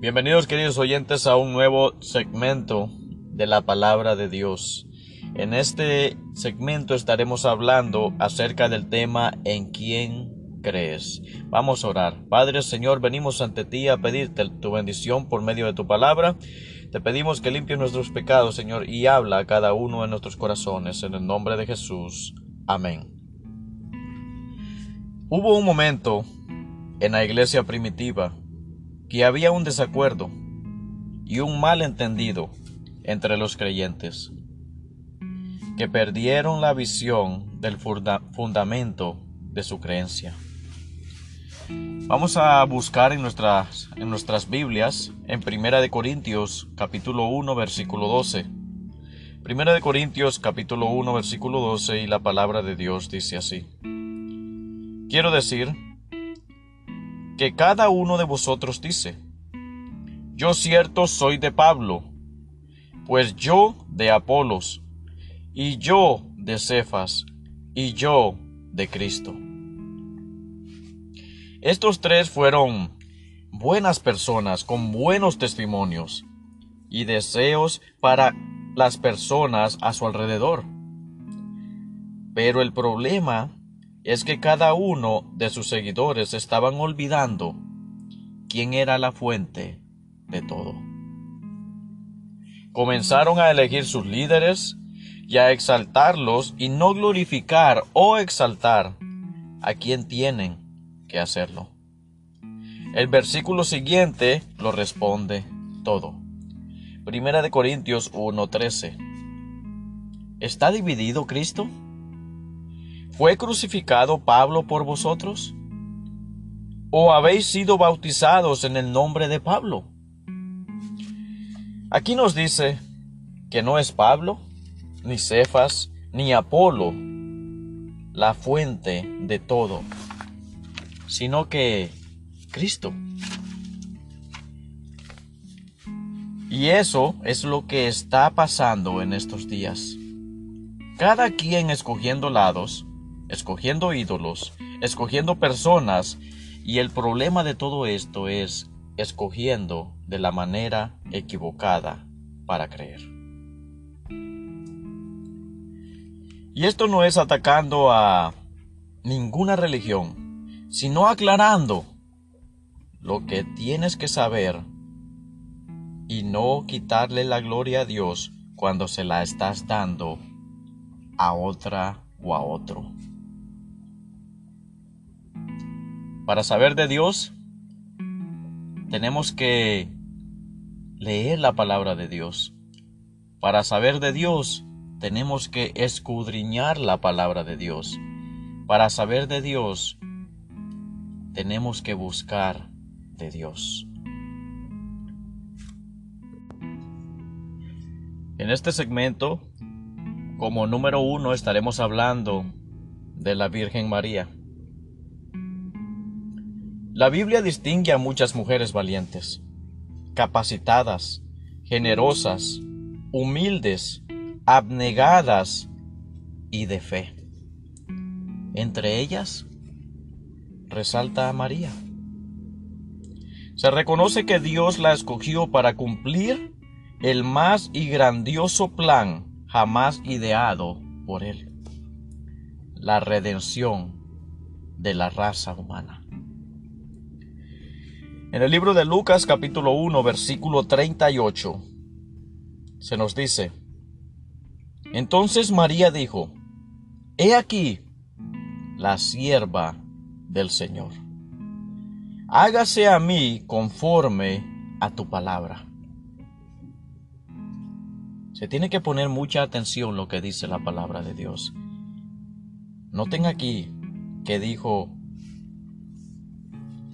Bienvenidos queridos oyentes a un nuevo segmento de la palabra de Dios. En este segmento estaremos hablando acerca del tema en quién crees. Vamos a orar. Padre Señor, venimos ante ti a pedirte tu bendición por medio de tu palabra. Te pedimos que limpies nuestros pecados, Señor, y habla a cada uno de nuestros corazones. En el nombre de Jesús. Amén. Hubo un momento en la iglesia primitiva que había un desacuerdo y un malentendido entre los creyentes, que perdieron la visión del fundamento de su creencia. Vamos a buscar en nuestras, en nuestras Biblias, en Primera de Corintios capítulo 1 versículo 12. Primera de Corintios capítulo 1 versículo 12 y la palabra de Dios dice así. Quiero decir que cada uno de vosotros dice, yo cierto soy de Pablo, pues yo de Apolos, y yo de Cefas, y yo de Cristo. Estos tres fueron buenas personas con buenos testimonios y deseos para las personas a su alrededor. Pero el problema es que cada uno de sus seguidores estaban olvidando quién era la fuente de todo. Comenzaron a elegir sus líderes y a exaltarlos y no glorificar o exaltar a quien tienen que hacerlo. El versículo siguiente lo responde todo. Primera de Corintios 1:13. ¿Está dividido Cristo? ¿Fue crucificado Pablo por vosotros? ¿O habéis sido bautizados en el nombre de Pablo? Aquí nos dice que no es Pablo, ni Cefas, ni Apolo la fuente de todo, sino que Cristo. Y eso es lo que está pasando en estos días. Cada quien escogiendo lados, escogiendo ídolos, escogiendo personas, y el problema de todo esto es escogiendo de la manera equivocada para creer. Y esto no es atacando a ninguna religión, sino aclarando lo que tienes que saber y no quitarle la gloria a Dios cuando se la estás dando a otra o a otro. Para saber de Dios, tenemos que leer la palabra de Dios. Para saber de Dios, tenemos que escudriñar la palabra de Dios. Para saber de Dios, tenemos que buscar de Dios. En este segmento, como número uno, estaremos hablando de la Virgen María. La Biblia distingue a muchas mujeres valientes, capacitadas, generosas, humildes, abnegadas y de fe. Entre ellas, resalta a María. Se reconoce que Dios la escogió para cumplir el más y grandioso plan jamás ideado por Él, la redención de la raza humana. En el libro de Lucas capítulo 1 versículo 38 se nos dice, entonces María dijo, He aquí la sierva del Señor. Hágase a mí conforme a tu palabra. Se tiene que poner mucha atención lo que dice la palabra de Dios. Noten aquí que dijo,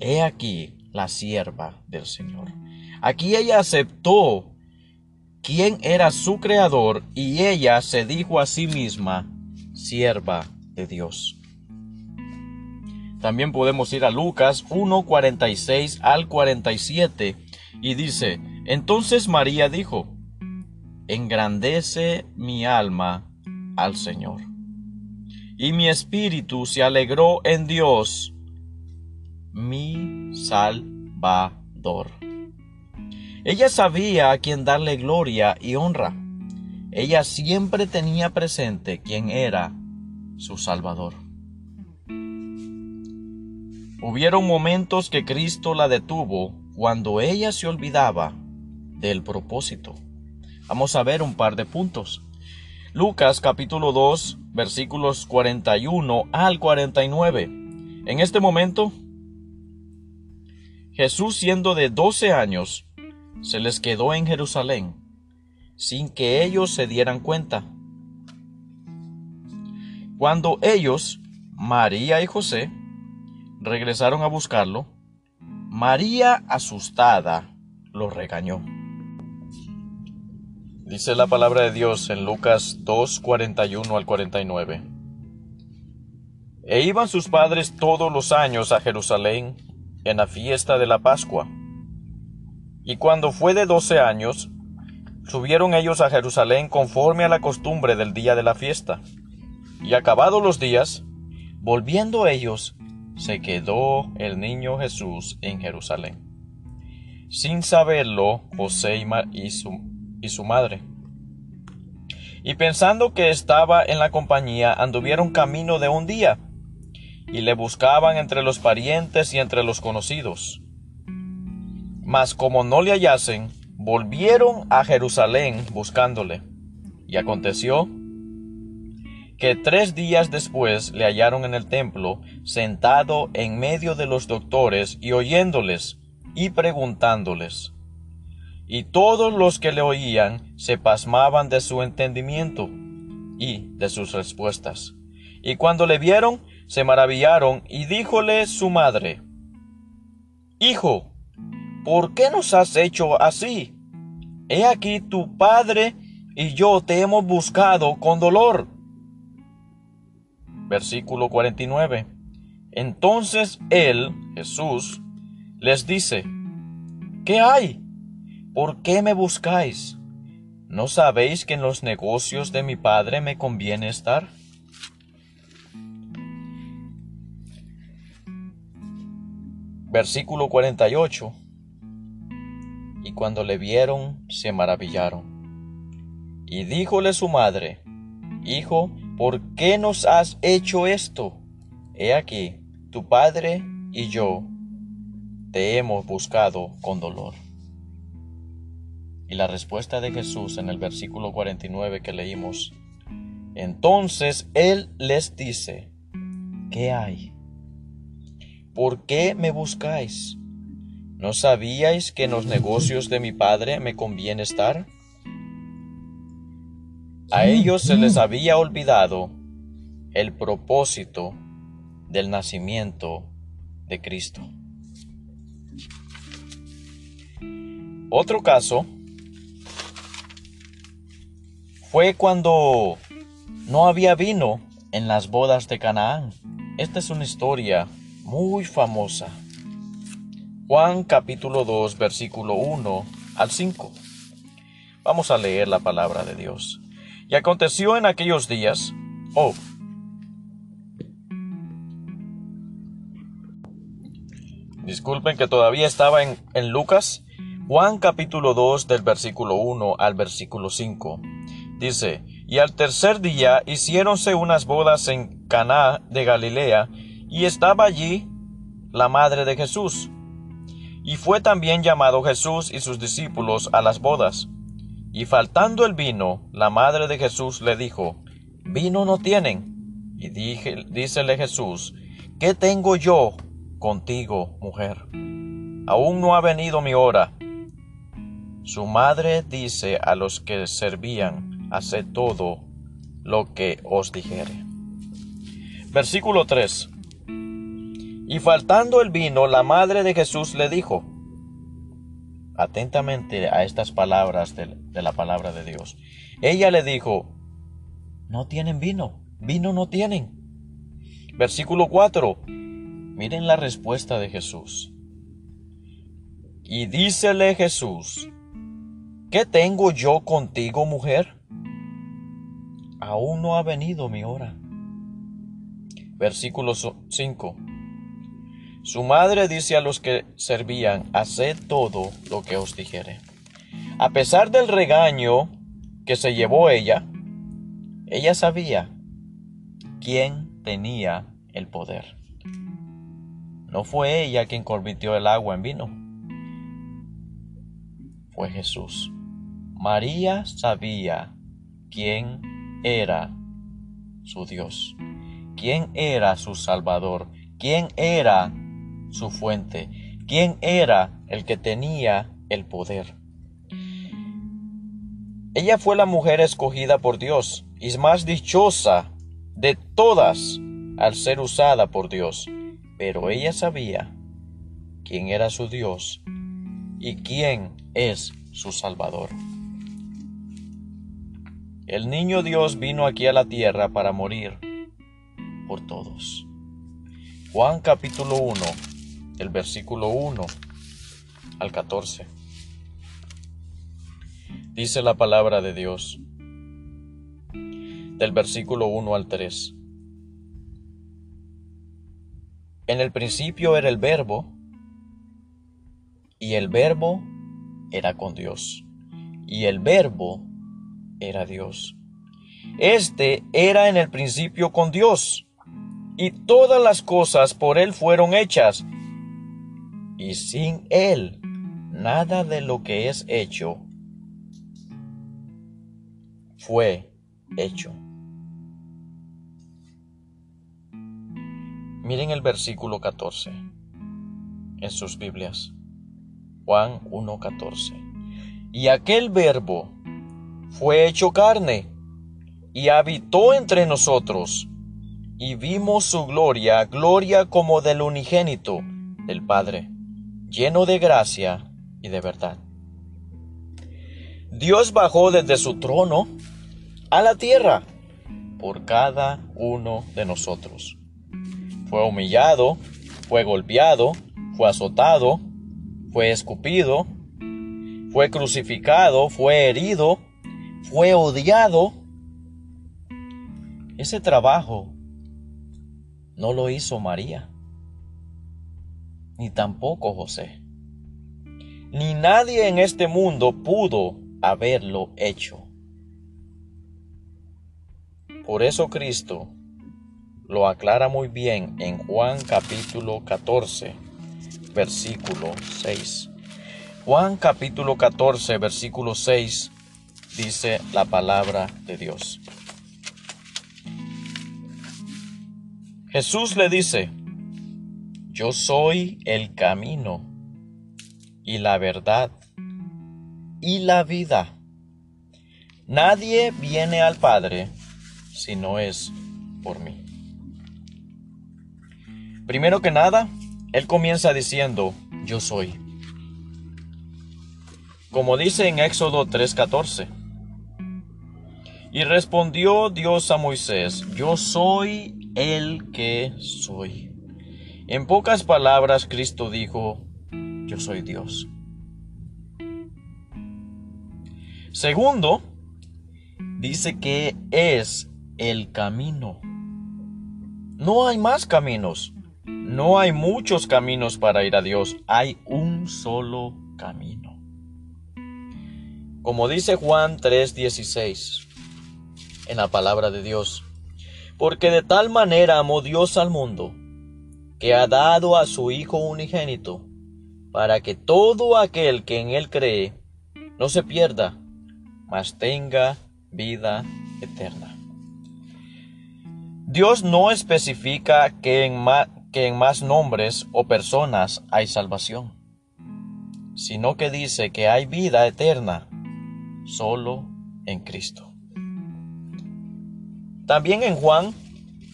He aquí la sierva del Señor. Aquí ella aceptó quién era su creador y ella se dijo a sí misma sierva de Dios. También podemos ir a Lucas 1:46 al 47 y dice, entonces María dijo, engrandece mi alma al Señor. Y mi espíritu se alegró en Dios, mi Salvador. Ella sabía a quién darle gloria y honra. Ella siempre tenía presente quién era su Salvador. Hubieron momentos que Cristo la detuvo cuando ella se olvidaba del propósito. Vamos a ver un par de puntos. Lucas capítulo 2 versículos 41 al 49. En este momento, Jesús siendo de 12 años, se les quedó en Jerusalén sin que ellos se dieran cuenta. Cuando ellos, María y José, regresaron a buscarlo, María, asustada, lo regañó. Dice la palabra de Dios en Lucas 2, 41 al 49. E iban sus padres todos los años a Jerusalén en la fiesta de la Pascua. Y cuando fue de doce años, subieron ellos a Jerusalén conforme a la costumbre del día de la fiesta. Y acabados los días, volviendo ellos, se quedó el niño Jesús en Jerusalén. Sin saberlo, José y, su, y su madre. Y pensando que estaba en la compañía, anduvieron camino de un día, y le buscaban entre los parientes y entre los conocidos. Mas como no le hallasen, volvieron a Jerusalén buscándole. Y aconteció que tres días después le hallaron en el templo, sentado en medio de los doctores y oyéndoles y preguntándoles. Y todos los que le oían se pasmaban de su entendimiento y de sus respuestas. Y cuando le vieron, se maravillaron y díjole su madre, Hijo, ¿por qué nos has hecho así? He aquí tu padre y yo te hemos buscado con dolor. Versículo 49. Entonces él, Jesús, les dice, ¿qué hay? ¿Por qué me buscáis? ¿No sabéis que en los negocios de mi Padre me conviene estar? Versículo 48. Y cuando le vieron, se maravillaron. Y díjole su madre, Hijo, ¿por qué nos has hecho esto? He aquí, tu padre y yo te hemos buscado con dolor. Y la respuesta de Jesús en el versículo 49 que leímos, entonces Él les dice, ¿qué hay? ¿Por qué me buscáis? ¿No sabíais que en los negocios de mi Padre me conviene estar? A ellos se les había olvidado el propósito del nacimiento de Cristo. Otro caso fue cuando no había vino en las bodas de Canaán. Esta es una historia muy famosa. Juan capítulo 2 versículo 1 al 5. Vamos a leer la palabra de Dios. Y aconteció en aquellos días, oh, Disculpen que todavía estaba en, en, Lucas. Juan capítulo 2 del versículo 1 al versículo 5. Dice, y al tercer día hiciéronse unas bodas en Caná de Galilea, y estaba allí la madre de Jesús. Y fue también llamado Jesús y sus discípulos a las bodas. Y faltando el vino, la madre de Jesús le dijo, Vino no tienen. Y dije, dícele Jesús, ¿qué tengo yo contigo, mujer. Aún no ha venido mi hora. Su madre dice a los que servían, haced todo lo que os dijere. Versículo 3. Y faltando el vino, la madre de Jesús le dijo, atentamente a estas palabras de, la palabra de Dios. Ella le dijo, no tienen vino, vino no tienen. Versículo 4, Miren la respuesta de Jesús. Y dícele Jesús, ¿qué tengo yo contigo, mujer? Aún no ha venido mi hora. Versículo 5. Su madre dice a los que servían, haced todo lo que os dijere. A pesar del regaño que se llevó ella, ella sabía quién tenía el poder. No fue ella quien convirtió el agua en vino. Fue Jesús. María sabía quién era su Dios, quién era su Salvador, quién era su fuente, quién era el que tenía el poder. Ella fue la mujer escogida por Dios y más dichosa de todas al ser usada por Dios, pero ella sabía quién era su Dios y quién es su Salvador. El niño Dios vino aquí a la tierra para morir por todos. Juan capítulo 1, el versículo 1 al 14. Dice la palabra de Dios del versículo 1 al 3. En el principio era el verbo, y el verbo era con Dios, y el verbo era Dios. Este era en el principio con Dios, y todas las cosas por Él fueron hechas, y sin Él nada de lo que es hecho fue hecho. Miren el versículo 14 en sus Biblias. Juan 1.14. Y aquel verbo fue hecho carne y habitó entre nosotros y vimos su gloria, gloria como del unigénito del Padre, lleno de gracia y de verdad. Dios bajó desde su trono a la tierra por cada uno de nosotros fue humillado, fue golpeado, fue azotado, fue escupido, fue crucificado, fue herido, fue odiado. Ese trabajo no lo hizo María, ni tampoco José, ni nadie en este mundo pudo haberlo hecho. Por eso Cristo lo aclara muy bien en Juan capítulo 14, versículo 6. Juan capítulo 14, versículo 6 dice la palabra de Dios. Jesús le dice, yo soy el camino y la verdad y la vida. Nadie viene al Padre si no es por mí. Primero que nada, él comienza diciendo, yo soy. Como dice en Éxodo 3:14. Y respondió Dios a Moisés, yo soy el que soy. En pocas palabras, Cristo dijo, yo soy Dios. Segundo, dice que es el camino. No hay más caminos. No hay muchos caminos para ir a Dios, hay un solo camino. Como dice Juan 3:16 en la palabra de Dios, porque de tal manera amó Dios al mundo, que ha dado a su Hijo unigénito, para que todo aquel que en Él cree no se pierda, mas tenga vida eterna. Dios no especifica que en, que en más nombres o personas hay salvación, sino que dice que hay vida eterna solo en Cristo. También en Juan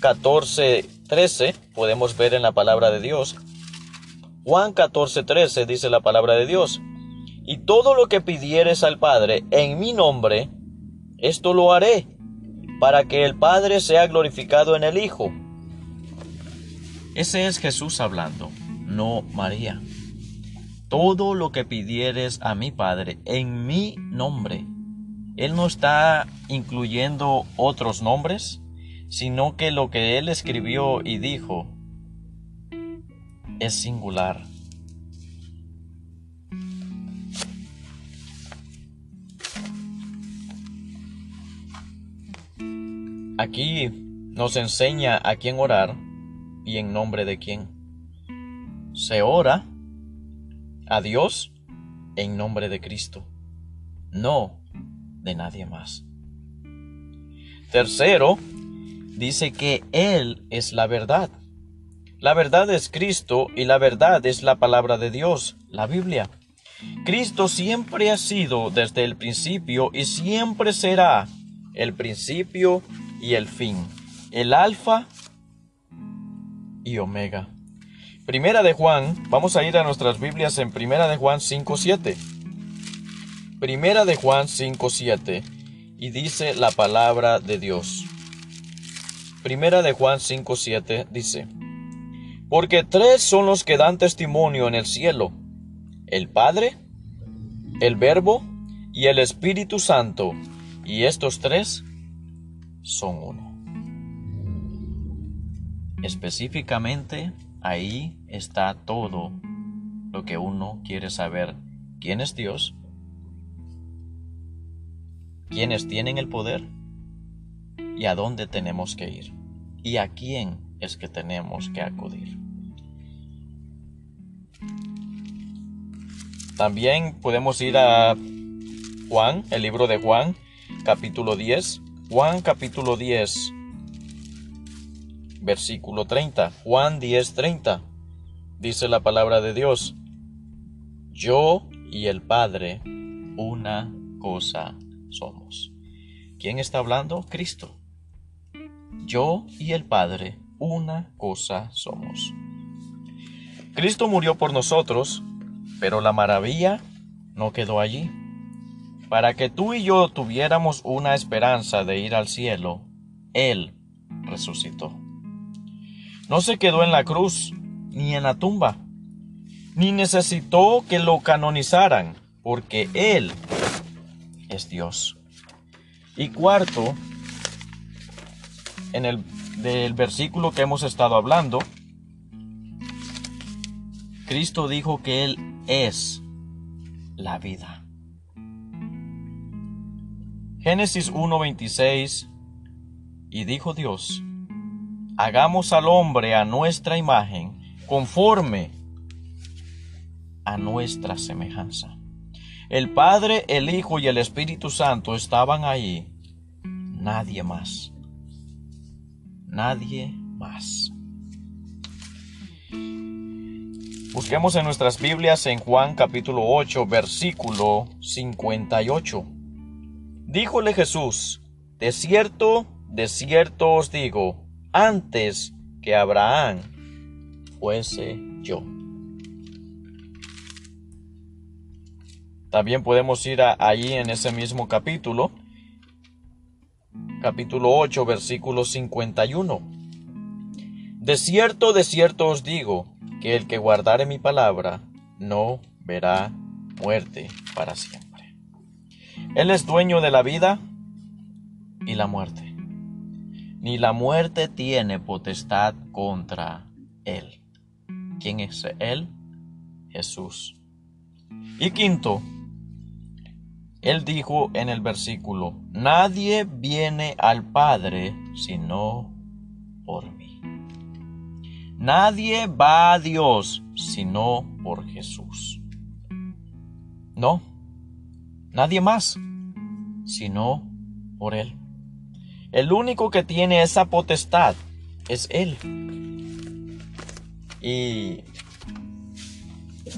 14, 13 podemos ver en la palabra de Dios. Juan 14, 13 dice la palabra de Dios. Y todo lo que pidieres al Padre en mi nombre, esto lo haré, para que el Padre sea glorificado en el Hijo. Ese es Jesús hablando, no María. Todo lo que pidieres a mi Padre en mi nombre. Él no está incluyendo otros nombres, sino que lo que él escribió y dijo es singular. Aquí nos enseña a quién orar y en nombre de quién. Se ora a Dios en nombre de Cristo, no de nadie más. Tercero, dice que Él es la verdad. La verdad es Cristo y la verdad es la palabra de Dios, la Biblia. Cristo siempre ha sido desde el principio y siempre será el principio y el fin, el alfa y omega. Primera de Juan, vamos a ir a nuestras Biblias en Primera de Juan 5.7. Primera de Juan 5.7 y dice la palabra de Dios. Primera de Juan 5.7 dice, Porque tres son los que dan testimonio en el cielo, el Padre, el Verbo y el Espíritu Santo, y estos tres son uno. Específicamente, ahí está todo lo que uno quiere saber. ¿Quién es Dios? ¿Quiénes tienen el poder? ¿Y a dónde tenemos que ir? ¿Y a quién es que tenemos que acudir? También podemos ir a Juan, el libro de Juan, capítulo 10. Juan capítulo 10, versículo 30. Juan 10, 30. Dice la palabra de Dios. Yo y el Padre, una cosa somos. ¿Quién está hablando? Cristo. Yo y el Padre, una cosa somos. Cristo murió por nosotros pero la maravilla no quedó allí. Para que tú y yo tuviéramos una esperanza de ir al cielo, Él resucitó. No se quedó en la cruz ni en la tumba, ni necesitó que lo canonizaran, porque Él es Dios. Y cuarto, en el del versículo que hemos estado hablando, Cristo dijo que Él es la vida. Génesis 1:26 Y dijo Dios, hagamos al hombre a nuestra imagen, conforme a nuestra semejanza. El Padre, el Hijo y el Espíritu Santo estaban ahí. Nadie más. Nadie más. Busquemos en nuestras Biblias en Juan capítulo 8, versículo 58. Díjole Jesús, de cierto, de cierto os digo, antes que Abraham fuese yo. También podemos ir allí en ese mismo capítulo, capítulo 8, versículo 51. De cierto, de cierto os digo, que el que guardare mi palabra no verá muerte para siempre. Él es dueño de la vida y la muerte. Ni la muerte tiene potestad contra él. ¿Quién es él? Jesús. Y quinto, él dijo en el versículo, nadie viene al Padre sino por mí. Nadie va a Dios sino por Jesús. No, nadie más sino por Él. El único que tiene esa potestad es Él. Y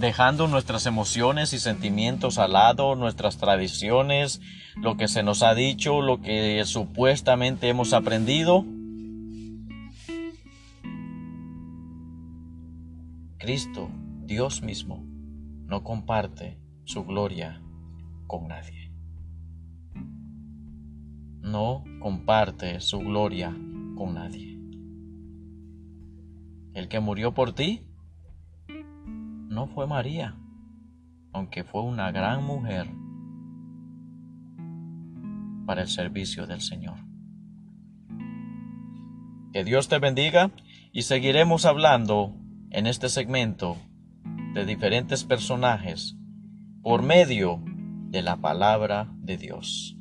dejando nuestras emociones y sentimientos al lado, nuestras tradiciones, lo que se nos ha dicho, lo que supuestamente hemos aprendido, Cristo, Dios mismo, no comparte su gloria con nadie. No comparte su gloria con nadie. El que murió por ti no fue María, aunque fue una gran mujer para el servicio del Señor. Que Dios te bendiga y seguiremos hablando en este segmento de diferentes personajes por medio de la palabra de Dios.